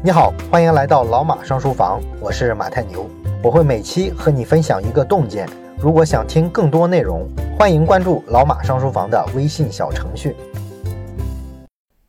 你好，欢迎来到老马上书房，我是马太牛，我会每期和你分享一个洞见。如果想听更多内容，欢迎关注老马上书房的微信小程序。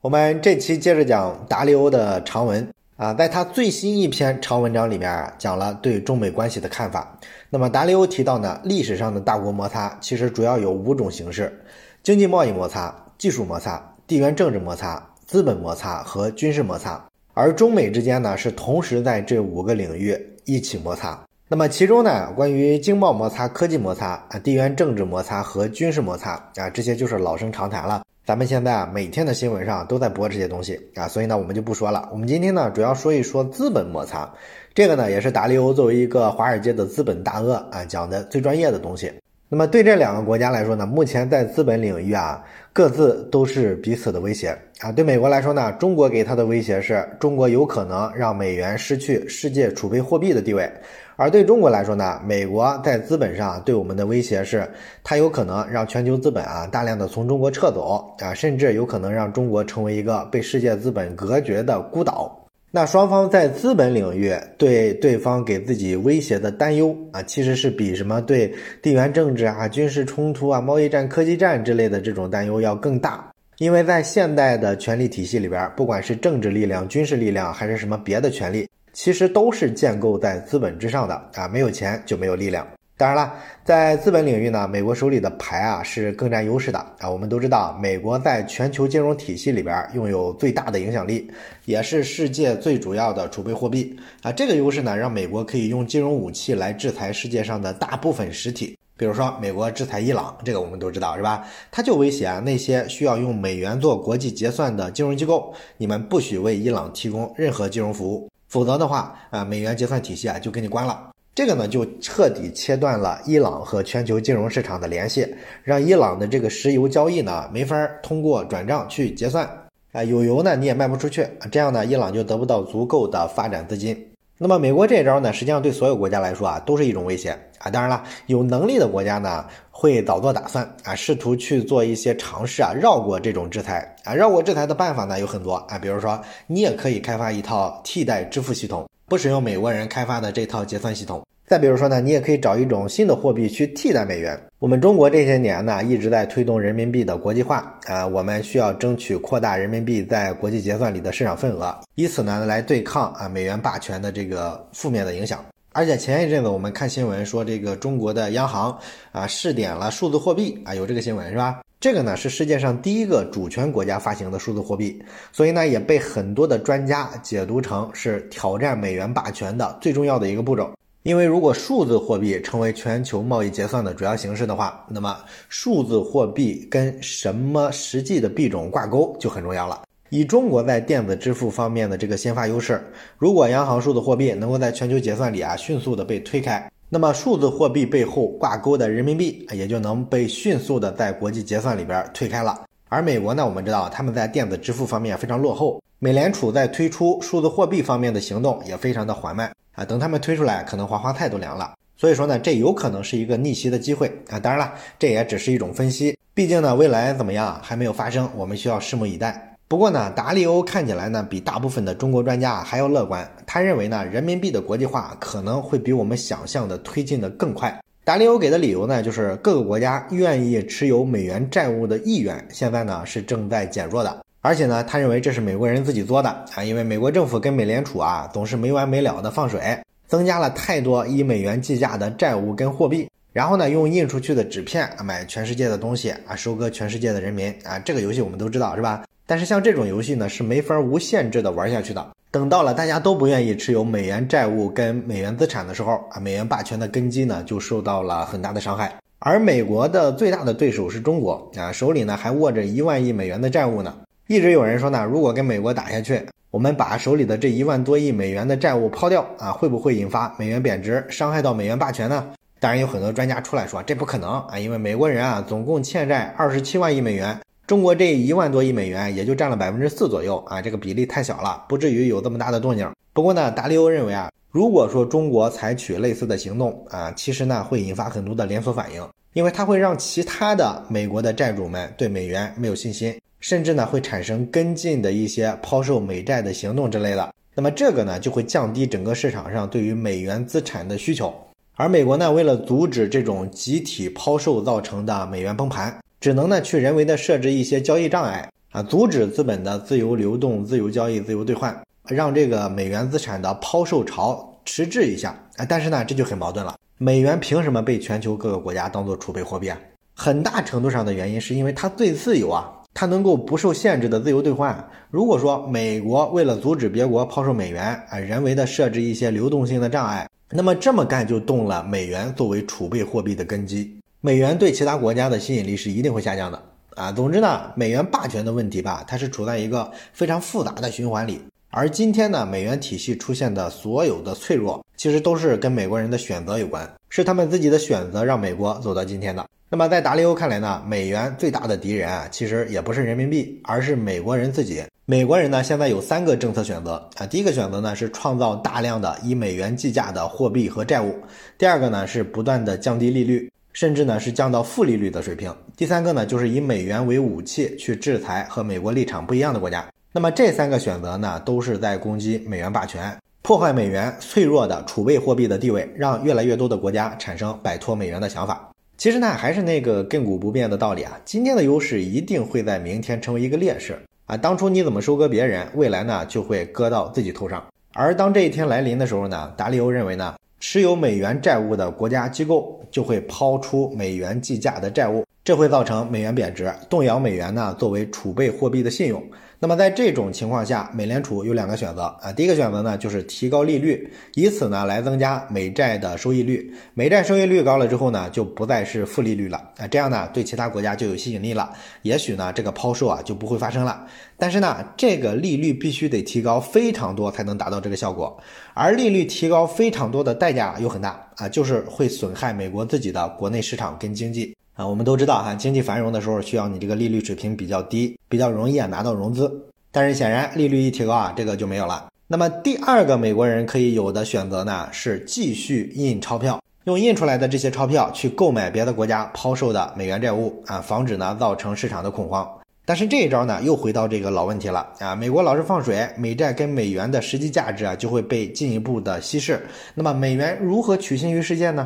我们这期接着讲达里欧的长文啊，在他最新一篇长文章里面啊，讲了对中美关系的看法。那么达里欧提到呢，历史上的大国摩擦其实主要有五种形式：经济贸易摩擦、技术摩擦、地缘政治摩擦、资本摩擦和军事摩擦。而中美之间呢，是同时在这五个领域一起摩擦。那么其中呢，关于经贸摩擦、科技摩擦啊、地缘政治摩擦和军事摩擦啊，这些就是老生常谈了。咱们现在啊，每天的新闻上都在播这些东西啊，所以呢，我们就不说了。我们今天呢，主要说一说资本摩擦，这个呢，也是达利欧作为一个华尔街的资本大鳄啊，讲的最专业的东西。那么对这两个国家来说呢，目前在资本领域啊，各自都是彼此的威胁啊。对美国来说呢，中国给他的威胁是中国有可能让美元失去世界储备货币的地位。而对中国来说呢，美国在资本上对我们的威胁是，它有可能让全球资本啊大量的从中国撤走啊，甚至有可能让中国成为一个被世界资本隔绝的孤岛。那双方在资本领域对对方给自己威胁的担忧啊，其实是比什么对地缘政治啊、军事冲突啊、贸易战、科技战之类的这种担忧要更大。因为在现代的权力体系里边，不管是政治力量、军事力量，还是什么别的权力。其实都是建构在资本之上的啊，没有钱就没有力量。当然了，在资本领域呢，美国手里的牌啊是更占优势的啊。我们都知道，美国在全球金融体系里边拥有最大的影响力，也是世界最主要的储备货币啊。这个优势呢，让美国可以用金融武器来制裁世界上的大部分实体。比如说，美国制裁伊朗，这个我们都知道是吧？它就威胁啊那些需要用美元做国际结算的金融机构，你们不许为伊朗提供任何金融服务。否则的话，啊，美元结算体系啊就给你关了。这个呢，就彻底切断了伊朗和全球金融市场的联系，让伊朗的这个石油交易呢没法通过转账去结算。啊，有油呢你也卖不出去，这样呢，伊朗就得不到足够的发展资金。那么美国这招呢，实际上对所有国家来说啊，都是一种威胁啊。当然了，有能力的国家呢。会早做打算啊，试图去做一些尝试啊，绕过这种制裁啊。绕过制裁的办法呢有很多啊，比如说你也可以开发一套替代支付系统，不使用美国人开发的这套结算系统。再比如说呢，你也可以找一种新的货币去替代美元。我们中国这些年呢一直在推动人民币的国际化啊，我们需要争取扩大人民币在国际结算里的市场份额，以此呢来对抗啊美元霸权的这个负面的影响。而且前一阵子我们看新闻说，这个中国的央行啊试点了数字货币啊，有这个新闻是吧？这个呢是世界上第一个主权国家发行的数字货币，所以呢也被很多的专家解读成是挑战美元霸权的最重要的一个步骤。因为如果数字货币成为全球贸易结算的主要形式的话，那么数字货币跟什么实际的币种挂钩就很重要了。以中国在电子支付方面的这个先发优势，如果央行数字货币能够在全球结算里啊迅速的被推开，那么数字货币背后挂钩的人民币也就能被迅速的在国际结算里边推开了。而美国呢，我们知道他们在电子支付方面非常落后，美联储在推出数字货币方面的行动也非常的缓慢啊。等他们推出来，可能黄花菜都凉了。所以说呢，这有可能是一个逆袭的机会啊。当然了，这也只是一种分析，毕竟呢，未来怎么样还没有发生，我们需要拭目以待。不过呢，达利欧看起来呢比大部分的中国专家还要乐观。他认为呢，人民币的国际化可能会比我们想象的推进的更快。达利欧给的理由呢，就是各个国家愿意持有美元债务的意愿现在呢是正在减弱的，而且呢，他认为这是美国人自己作的啊，因为美国政府跟美联储啊总是没完没了的放水，增加了太多以美元计价的债务跟货币，然后呢，用印出去的纸片买全世界的东西啊，收割全世界的人民啊，这个游戏我们都知道是吧？但是像这种游戏呢，是没法无限制的玩下去的。等到了大家都不愿意持有美元债务跟美元资产的时候啊，美元霸权的根基呢就受到了很大的伤害。而美国的最大的对手是中国啊，手里呢还握着一万亿美元的债务呢。一直有人说呢，如果跟美国打下去，我们把手里的这一万多亿美元的债务抛掉啊，会不会引发美元贬值，伤害到美元霸权呢？当然有很多专家出来说这不可能啊，因为美国人啊总共欠债二十七万亿美元。中国这一万多亿美元也就占了百分之四左右啊，这个比例太小了，不至于有这么大的动静。不过呢，达利欧认为啊，如果说中国采取类似的行动啊，其实呢会引发很多的连锁反应，因为它会让其他的美国的债主们对美元没有信心，甚至呢会产生跟进的一些抛售美债的行动之类的。那么这个呢就会降低整个市场上对于美元资产的需求。而美国呢，为了阻止这种集体抛售造成的美元崩盘，只能呢去人为的设置一些交易障碍啊，阻止资本的自由流动、自由交易、自由兑换，让这个美元资产的抛售潮迟滞一下啊。但是呢，这就很矛盾了，美元凭什么被全球各个国家当做储备货币啊？很大程度上的原因是因为它最自由啊，它能够不受限制的自由兑换。如果说美国为了阻止别国抛售美元啊，人为的设置一些流动性的障碍。那么这么干就动了美元作为储备货币的根基，美元对其他国家的吸引力是一定会下降的啊。总之呢，美元霸权的问题吧，它是处在一个非常复杂的循环里。而今天呢，美元体系出现的所有的脆弱，其实都是跟美国人的选择有关，是他们自己的选择让美国走到今天的。那么在达利欧看来呢，美元最大的敌人啊，其实也不是人民币，而是美国人自己。美国人呢，现在有三个政策选择啊。第一个选择呢是创造大量的以美元计价的货币和债务；第二个呢是不断的降低利率，甚至呢是降到负利率的水平；第三个呢就是以美元为武器去制裁和美国立场不一样的国家。那么这三个选择呢，都是在攻击美元霸权，破坏美元脆弱的储备货币的地位，让越来越多的国家产生摆脱美元的想法。其实呢，还是那个亘古不变的道理啊，今天的优势一定会在明天成为一个劣势。啊，当初你怎么收割别人，未来呢就会割到自己头上。而当这一天来临的时候呢，达利欧认为呢，持有美元债务的国家机构就会抛出美元计价的债务，这会造成美元贬值，动摇美元呢作为储备货币的信用。那么在这种情况下，美联储有两个选择啊。第一个选择呢，就是提高利率，以此呢来增加美债的收益率。美债收益率高了之后呢，就不再是负利率了啊。这样呢，对其他国家就有吸引力了。也许呢，这个抛售啊就不会发生了。但是呢，这个利率必须得提高非常多才能达到这个效果。而利率提高非常多的代价又很大啊，就是会损害美国自己的国内市场跟经济。啊，我们都知道哈，经济繁荣的时候需要你这个利率水平比较低，比较容易啊拿到融资。但是显然利率一提高啊，这个就没有了。那么第二个美国人可以有的选择呢，是继续印钞票，用印出来的这些钞票去购买别的国家抛售的美元债务啊，防止呢造成市场的恐慌。但是这一招呢，又回到这个老问题了啊，美国老是放水，美债跟美元的实际价值啊就会被进一步的稀释。那么美元如何取信于世界呢？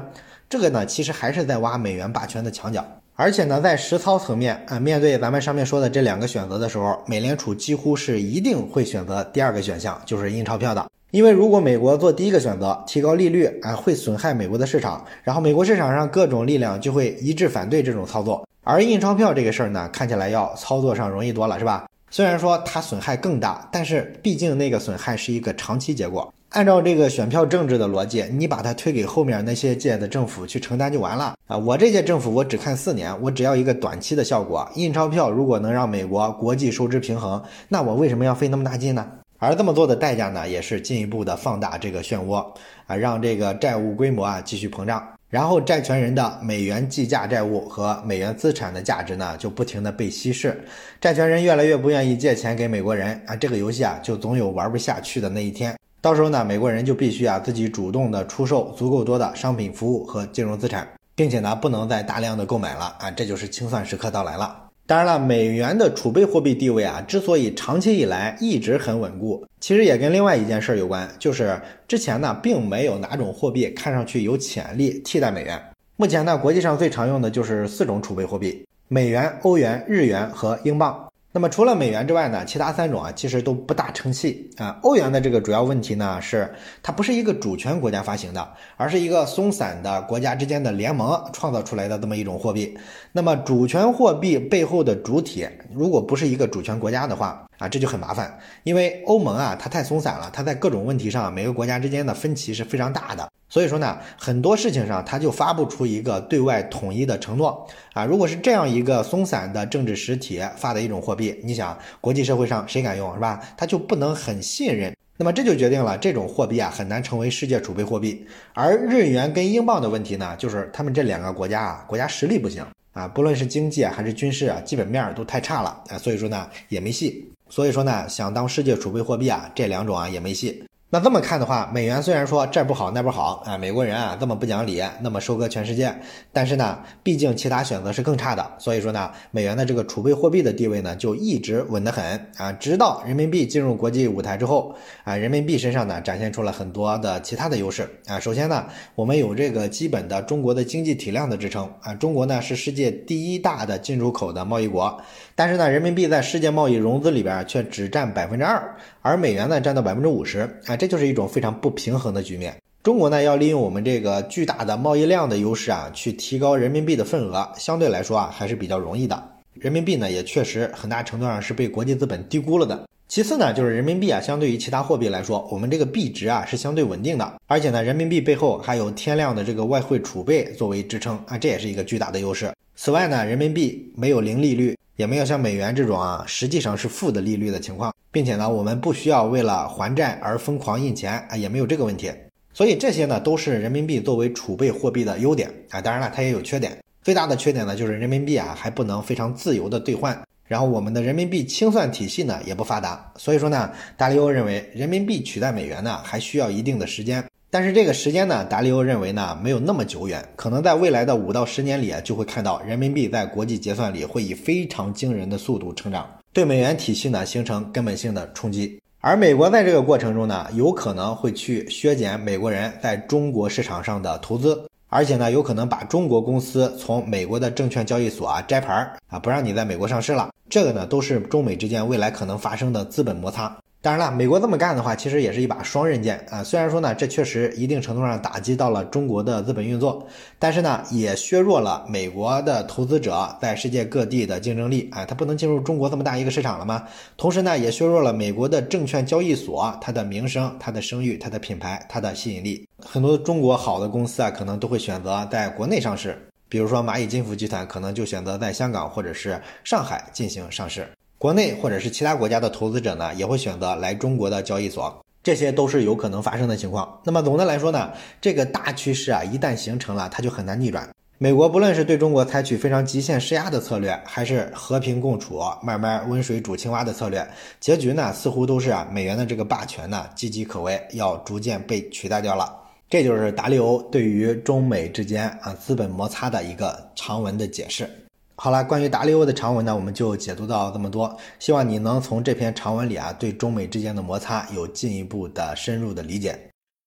这个呢，其实还是在挖美元霸权的墙角，而且呢，在实操层面啊，面对咱们上面说的这两个选择的时候，美联储几乎是一定会选择第二个选项，就是印钞票的。因为如果美国做第一个选择，提高利率啊，会损害美国的市场，然后美国市场上各种力量就会一致反对这种操作。而印钞票这个事儿呢，看起来要操作上容易多了，是吧？虽然说它损害更大，但是毕竟那个损害是一个长期结果。按照这个选票政治的逻辑，你把它推给后面那些届的政府去承担就完了啊！我这届政府我只看四年，我只要一个短期的效果。印钞票如果能让美国国际收支平衡，那我为什么要费那么大劲呢？而这么做的代价呢，也是进一步的放大这个漩涡啊，让这个债务规模啊继续膨胀，然后债权人的美元计价债务和美元资产的价值呢就不停的被稀释，债权人越来越不愿意借钱给美国人啊，这个游戏啊就总有玩不下去的那一天。到时候呢，美国人就必须啊自己主动的出售足够多的商品、服务和金融资产，并且呢不能再大量的购买了啊，这就是清算时刻到来了。当然了，美元的储备货币地位啊，之所以长期以来一直很稳固，其实也跟另外一件事有关，就是之前呢并没有哪种货币看上去有潜力替代美元。目前呢，国际上最常用的就是四种储备货币：美元、欧元、日元和英镑。那么除了美元之外呢，其他三种啊其实都不大成器啊。欧元的这个主要问题呢是它不是一个主权国家发行的，而是一个松散的国家之间的联盟创造出来的这么一种货币。那么主权货币背后的主体如果不是一个主权国家的话啊，这就很麻烦，因为欧盟啊它太松散了，它在各种问题上每个国家之间的分歧是非常大的。所以说呢，很多事情上他就发不出一个对外统一的承诺啊。如果是这样一个松散的政治实体发的一种货币，你想国际社会上谁敢用是吧？他就不能很信任。那么这就决定了这种货币啊很难成为世界储备货币。而日元跟英镑的问题呢，就是他们这两个国家啊，国家实力不行啊，不论是经济啊还是军事啊，基本面都太差了啊。所以说呢也没戏。所以说呢，想当世界储备货币啊，这两种啊也没戏。那这么看的话，美元虽然说这儿不好那不好啊，美国人啊这么不讲理，那么收割全世界，但是呢，毕竟其他选择是更差的，所以说呢，美元的这个储备货币的地位呢就一直稳得很啊，直到人民币进入国际舞台之后啊，人民币身上呢展现出了很多的其他的优势啊。首先呢，我们有这个基本的中国的经济体量的支撑啊，中国呢是世界第一大的进出口的贸易国，但是呢，人民币在世界贸易融资里边却只占百分之二，而美元呢占到百分之五十啊。这就是一种非常不平衡的局面。中国呢，要利用我们这个巨大的贸易量的优势啊，去提高人民币的份额，相对来说啊，还是比较容易的。人民币呢，也确实很大程度上是被国际资本低估了的。其次呢，就是人民币啊，相对于其他货币来说，我们这个币值啊是相对稳定的，而且呢，人民币背后还有天量的这个外汇储备作为支撑啊，这也是一个巨大的优势。此外呢，人民币没有零利率，也没有像美元这种啊，实际上是负的利率的情况。并且呢，我们不需要为了还债而疯狂印钱啊，也没有这个问题。所以这些呢，都是人民币作为储备货币的优点啊。当然了，它也有缺点。最大的缺点呢，就是人民币啊还不能非常自由的兑换，然后我们的人民币清算体系呢也不发达。所以说呢，达利欧认为人民币取代美元呢还需要一定的时间。但是这个时间呢，达利欧认为呢没有那么久远，可能在未来的五到十年里啊，就会看到人民币在国际结算里会以非常惊人的速度成长。对美元体系呢形成根本性的冲击，而美国在这个过程中呢，有可能会去削减美国人在中国市场上的投资，而且呢，有可能把中国公司从美国的证券交易所啊摘牌啊，不让你在美国上市了。这个呢，都是中美之间未来可能发生的资本摩擦。当然了，美国这么干的话，其实也是一把双刃剑啊。虽然说呢，这确实一定程度上打击到了中国的资本运作，但是呢，也削弱了美国的投资者在世界各地的竞争力啊。它不能进入中国这么大一个市场了吗？同时呢，也削弱了美国的证券交易所它的名声、它的声誉、它的品牌、它的吸引力。很多中国好的公司啊，可能都会选择在国内上市，比如说蚂蚁金服集团，可能就选择在香港或者是上海进行上市。国内或者是其他国家的投资者呢，也会选择来中国的交易所，这些都是有可能发生的情况。那么总的来说呢，这个大趋势啊，一旦形成了，它就很难逆转。美国不论是对中国采取非常极限施压的策略，还是和平共处、慢慢温水煮青蛙的策略，结局呢，似乎都是啊，美元的这个霸权呢，岌岌可危，要逐渐被取代掉了。这就是达利欧对于中美之间啊资本摩擦的一个长文的解释。好了，关于达利欧的长文呢，我们就解读到这么多。希望你能从这篇长文里啊，对中美之间的摩擦有进一步的深入的理解。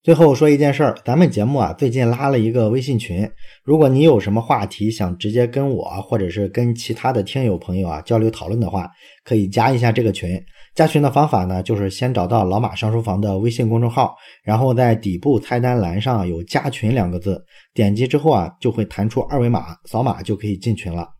最后说一件事儿，咱们节目啊最近拉了一个微信群，如果你有什么话题想直接跟我或者是跟其他的听友朋友啊交流讨论的话，可以加一下这个群。加群的方法呢，就是先找到老马上书房的微信公众号，然后在底部菜单栏上有加群两个字，点击之后啊就会弹出二维码，扫码就可以进群了。